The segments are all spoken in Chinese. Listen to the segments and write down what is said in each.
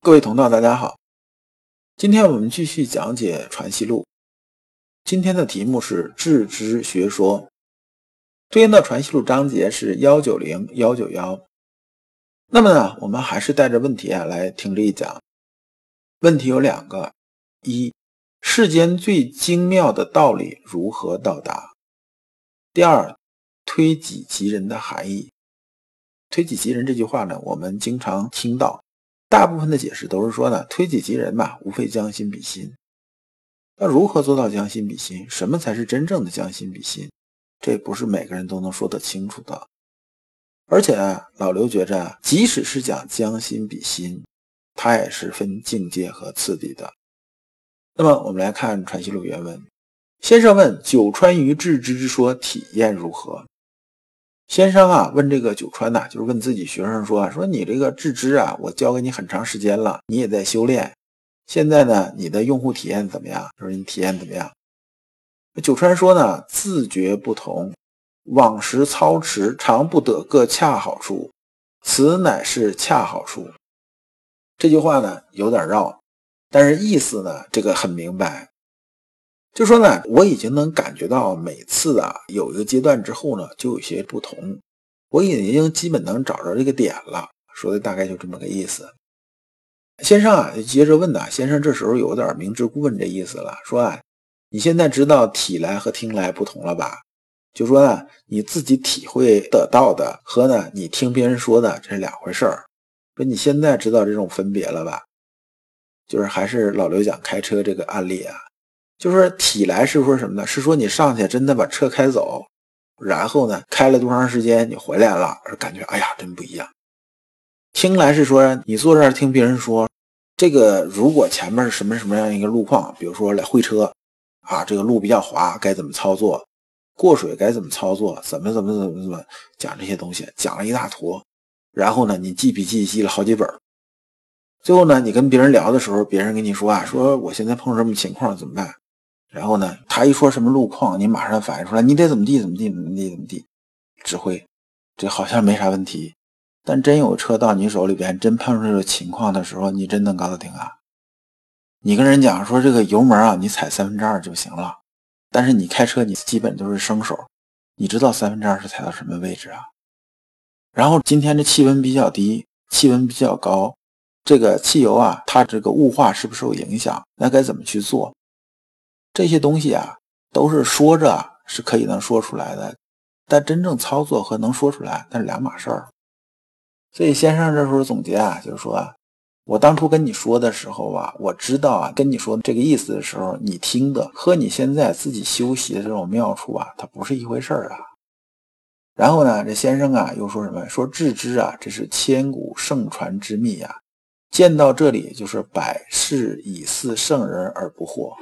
各位同道，大家好。今天我们继续讲解《传习录》，今天的题目是“致知学说”，对应的《传习录》章节是幺九零幺九幺。那么呢，我们还是带着问题啊来听这一讲。问题有两个：一，世间最精妙的道理如何到达？第二，推己及人的含义。推己及人这句话呢，我们经常听到。大部分的解释都是说呢，推己及人嘛，无非将心比心。那如何做到将心比心？什么才是真正的将心比心？这不是每个人都能说得清楚的。而且啊老刘觉着，即使是讲将心比心，它也是分境界和次第的。那么我们来看《传习录》原文。先生问：“九川于致知之说体验如何？”先生啊，问这个九川呐，就是问自己学生说：“说你这个致知啊，我教给你很长时间了，你也在修炼。现在呢，你的用户体验怎么样？说你体验怎么样？”九川说呢：“自觉不同，往时操持常不得各恰好处，此乃是恰好处。”这句话呢有点绕，但是意思呢这个很明白。就说呢，我已经能感觉到每次啊有一个阶段之后呢，就有些不同。我已经基本能找着这个点了，说的大概就这么个意思。先生啊，接着问呐，先生这时候有点明知故问这意思了，说啊，你现在知道体来和听来不同了吧？就说呢，你自己体会得到的和呢你听别人说的这是两回事儿。说你现在知道这种分别了吧？就是还是老刘讲开车这个案例啊。就是体来是说什么呢？是说你上去真的把车开走，然后呢开了多长时间你回来了，而感觉哎呀真不一样。听来是说你坐这儿听别人说，这个如果前面是什么什么样一个路况，比如说来会车啊，这个路比较滑，该怎么操作？过水该怎么操作？怎么怎么怎么怎么讲这些东西，讲了一大坨。然后呢你记笔记记了好几本，最后呢你跟别人聊的时候，别人跟你说啊，说我现在碰什么情况怎么办？然后呢，他一说什么路况，你马上反应出来，你得怎么地怎么地怎么地怎么地，指挥，这好像没啥问题。但真有车到你手里边，真碰上这个情况的时候，你真能搞得定啊？你跟人讲说这个油门啊，你踩三分之二就行了。但是你开车，你基本都是生手，你知道三分之二是踩到什么位置啊？然后今天这气温比较低，气温比较高，这个汽油啊，它这个雾化是不是受影响？那该怎么去做？这些东西啊，都是说着是可以能说出来的，但真正操作和能说出来那是两码事儿。所以先生这时候总结啊，就是说，我当初跟你说的时候啊，我知道啊，跟你说这个意思的时候，你听的和你现在自己修习的这种妙处啊，它不是一回事儿啊。然后呢，这先生啊又说什么？说致知啊，这是千古圣传之秘啊，见到这里就是百世以似圣人而不惑。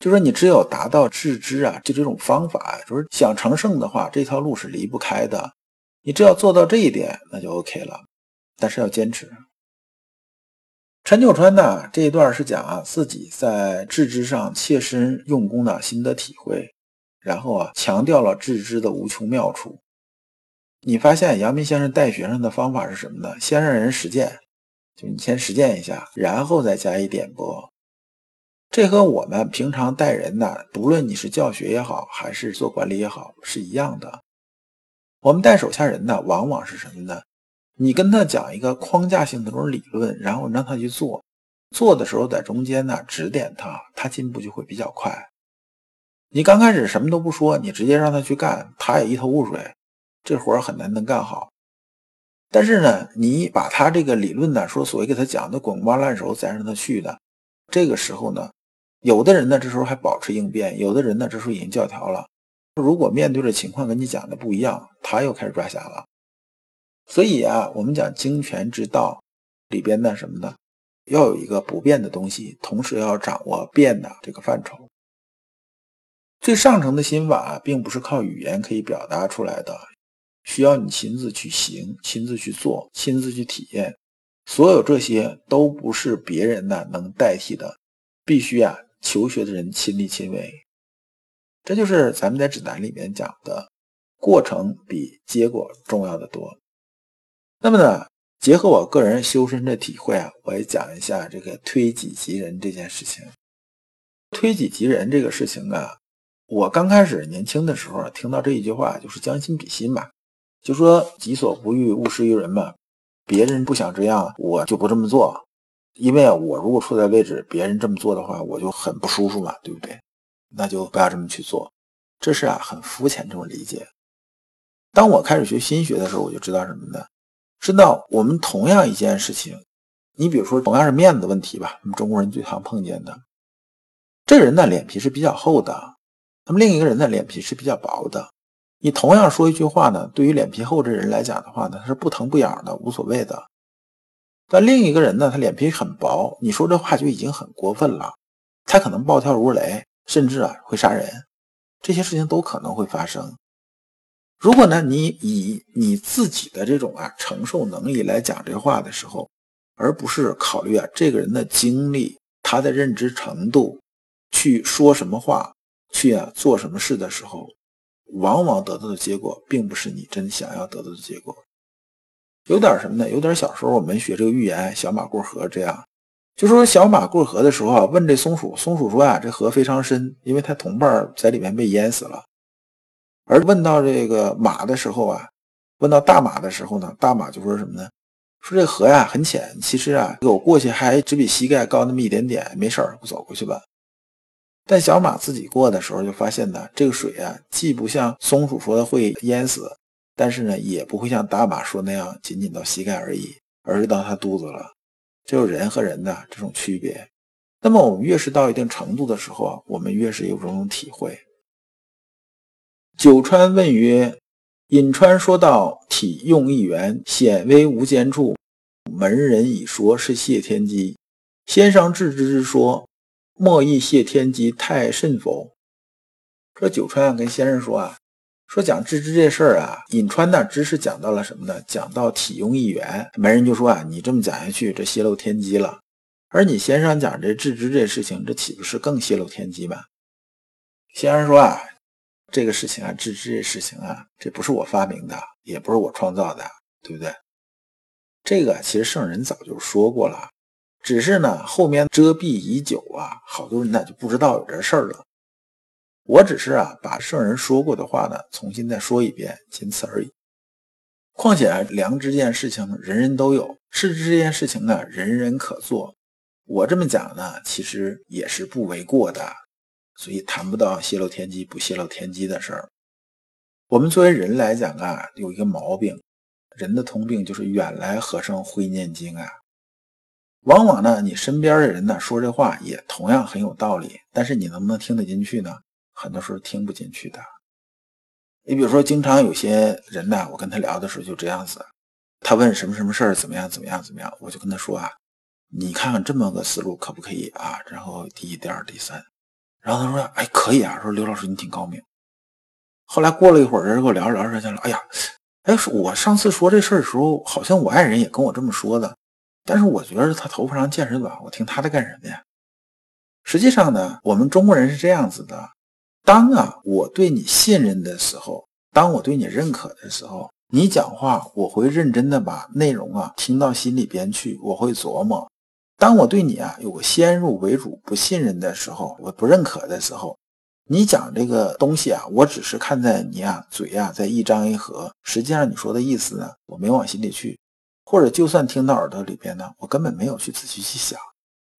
就说你只有达到致知啊，就这种方法，就是想成圣的话，这条路是离不开的。你只要做到这一点，那就 OK 了。但是要坚持。陈九川呢这一段是讲啊自己在致知上切身用功的心得体会，然后啊强调了致知的无穷妙处。你发现阳明先生带学生的方法是什么呢？先让人实践，就你先实践一下，然后再加以点拨。这和我们平常带人呢，不论你是教学也好，还是做管理也好，是一样的。我们带手下人呢，往往是什么呢？你跟他讲一个框架性的这种理论，然后让他去做，做的时候在中间呢指点他，他进步就会比较快。你刚开始什么都不说，你直接让他去干，他也一头雾水，这活很难能干好。但是呢，你把他这个理论呢，说所谓给他讲的滚瓜烂熟，再让他去的，这个时候呢。有的人呢，这时候还保持应变；有的人呢，这时候已经教条了。如果面对的情况跟你讲的不一样，他又开始抓瞎了。所以啊，我们讲精权之道里边的什么呢？要有一个不变的东西，同时要掌握变的这个范畴。最上乘的心法并不是靠语言可以表达出来的，需要你亲自去行、亲自去做、亲自去体验。所有这些都不是别人呢能代替的，必须啊求学的人亲力亲为。这就是咱们在指南里面讲的，过程比结果重要的多。那么呢，结合我个人修身的体会啊，我也讲一下这个推己及人这件事情。推己及人这个事情啊。我刚开始年轻的时候听到这一句话，就是将心比心嘛，就说己所不欲，勿施于人嘛。别人不想这样，我就不这么做，因为我如果处在位置，别人这么做的话，我就很不舒服嘛，对不对？那就不要这么去做。这是啊，很肤浅这种理解。当我开始学心学的时候，我就知道什么呢？知道我们同样一件事情，你比如说同样是面子问题吧，我们中国人最常碰见的，这个人呢脸皮是比较厚的。那么另一个人的脸皮是比较薄的，你同样说一句话呢，对于脸皮厚这人来讲的话呢，他是不疼不痒的，无所谓的。但另一个人呢，他脸皮很薄，你说这话就已经很过分了，他可能暴跳如雷，甚至啊会杀人，这些事情都可能会发生。如果呢，你以你自己的这种啊承受能力来讲这话的时候，而不是考虑啊这个人的经历、他的认知程度去说什么话。去啊做什么事的时候，往往得到的结果并不是你真想要得到的结果。有点什么呢？有点小时候我们学这个寓言“小马过河”这样，就说小马过河的时候啊，问这松鼠，松鼠说啊，这河非常深，因为它同伴在里面被淹死了。而问到这个马的时候啊，问到大马的时候呢，大马就说什么呢？说这河呀很浅，其实啊，我过去还只比膝盖高那么一点点，没事儿，我走过去吧。但小马自己过的时候，就发现呢，这个水啊，既不像松鼠说的会淹死，但是呢，也不会像大马说那样仅仅到膝盖而已，而是到他肚子了。这就人和人的这种区别。那么我们越是到一定程度的时候啊，我们越是有这种体会。九川问曰：“颍川说道：体用一元，显微无间处。门人已说是谢天机，先生治之之说。”莫亦谢天机太甚否？说九川啊，跟先生说啊，说讲治知这事儿啊，颍川呢知识讲到了什么呢？讲到体用一元，门人就说啊，你这么讲下去，这泄露天机了。而你先生讲这治知这事情，这岂不是更泄露天机吗？先生说啊，这个事情啊，治知这事情啊，这不是我发明的，也不是我创造的，对不对？这个其实圣人早就说过了。只是呢，后面遮蔽已久啊，好多人呢就不知道有这事儿了。我只是啊，把圣人说过的话呢，重新再说一遍，仅此而已。况且，良知这件事情人人都有，事知这件事情呢，人人可做。我这么讲呢，其实也是不为过的，所以谈不到泄露天机不泄露天机的事儿。我们作为人来讲啊，有一个毛病，人的通病就是远来和尚会念经啊。往往呢，你身边的人呢说这话也同样很有道理，但是你能不能听得进去呢？很多时候听不进去的。你比如说，经常有些人呢，我跟他聊的时候就这样子，他问什么什么事儿怎么样怎么样怎么样，我就跟他说啊，你看看这么个思路可不可以啊？然后第一、第二、第三，然后他说，哎，可以啊，说刘老师你挺高明。后来过了一会儿，人跟我聊着聊着去了，哎呀，哎，我上次说这事儿的时候，好像我爱人也跟我这么说的。但是我觉得他头发上见识短，我听他的干什么呀？实际上呢，我们中国人是这样子的：当啊我对你信任的时候，当我对你认可的时候，你讲话我会认真的把内容啊听到心里边去，我会琢磨；当我对你啊有个先入为主不信任的时候，我不认可的时候，你讲这个东西啊，我只是看在你啊嘴啊在一张一合，实际上你说的意思呢，我没往心里去。或者就算听到耳朵里边呢，我根本没有去仔细去想，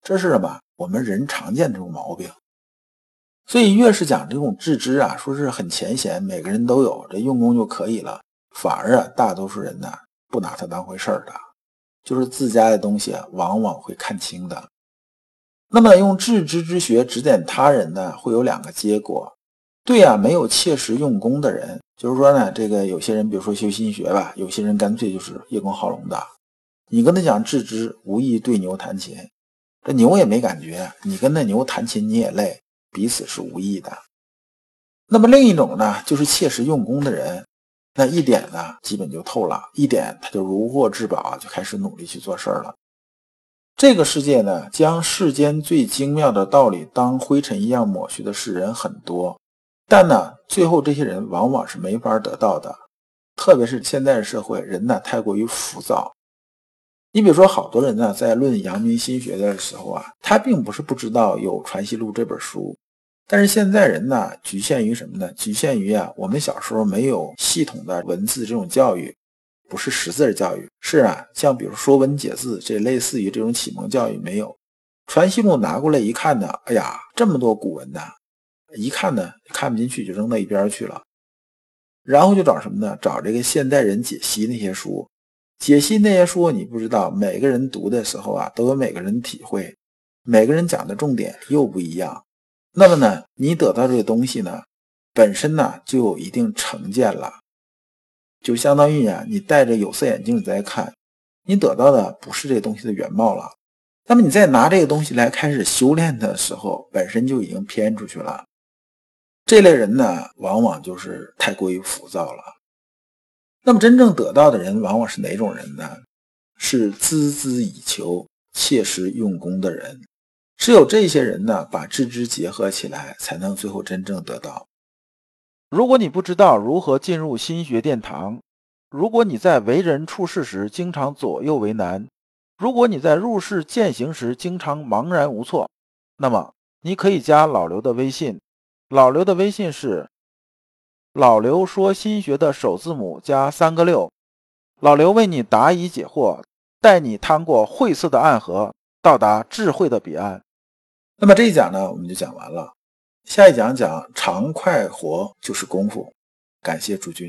这是什么？我们人常见这种毛病。所以越是讲这种致知啊，说是很浅显，每个人都有，这用功就可以了。反而啊，大多数人呢不拿它当回事儿的，就是自家的东西啊，往往会看轻的。那么用致知之学指点他人呢，会有两个结果。对啊，没有切实用功的人。就是说呢，这个有些人，比如说修心学吧，有些人干脆就是叶公好龙的。你跟他讲致知，无异对牛弹琴。这牛也没感觉，你跟那牛弹琴你也累，彼此是无益的。那么另一种呢，就是切实用功的人，那一点呢，基本就透了，一点他就如获至宝，就开始努力去做事儿了。这个世界呢，将世间最精妙的道理当灰尘一样抹去的世人很多，但呢，最后这些人往往是没法得到的。特别是现在社会，人呢太过于浮躁。你比如说，好多人呢在论阳明心学的时候啊，他并不是不知道有《传习录》这本书，但是现在人呢局限于什么呢？局限于啊，我们小时候没有系统的文字这种教育。不是识字教育，是啊，像比如说文解字这类似于这种启蒙教育没有。传习录拿过来一看呢，哎呀，这么多古文呐，一看呢看不进去就扔到一边去了。然后就找什么呢？找这个现代人解析那些书，解析那些书，你不知道每个人读的时候啊都有每个人体会，每个人讲的重点又不一样。那么呢，你得到这个东西呢，本身呢就有一定成见了。就相当于啊，你戴着有色眼镜在看，你得到的不是这东西的原貌了。那么你再拿这个东西来开始修炼的时候，本身就已经偏出去了。这类人呢，往往就是太过于浮躁了。那么真正得到的人，往往是哪种人呢？是孜孜以求、切实用功的人。只有这些人呢，把知之结合起来，才能最后真正得到。如果你不知道如何进入心学殿堂，如果你在为人处事时经常左右为难，如果你在入世践行时经常茫然无措，那么你可以加老刘的微信。老刘的微信是老刘说心学的首字母加三个六。老刘为你答疑解惑，带你趟过晦涩的暗河，到达智慧的彼岸。那么这一讲呢，我们就讲完了。下一讲讲常快活就是功夫，感谢诸君。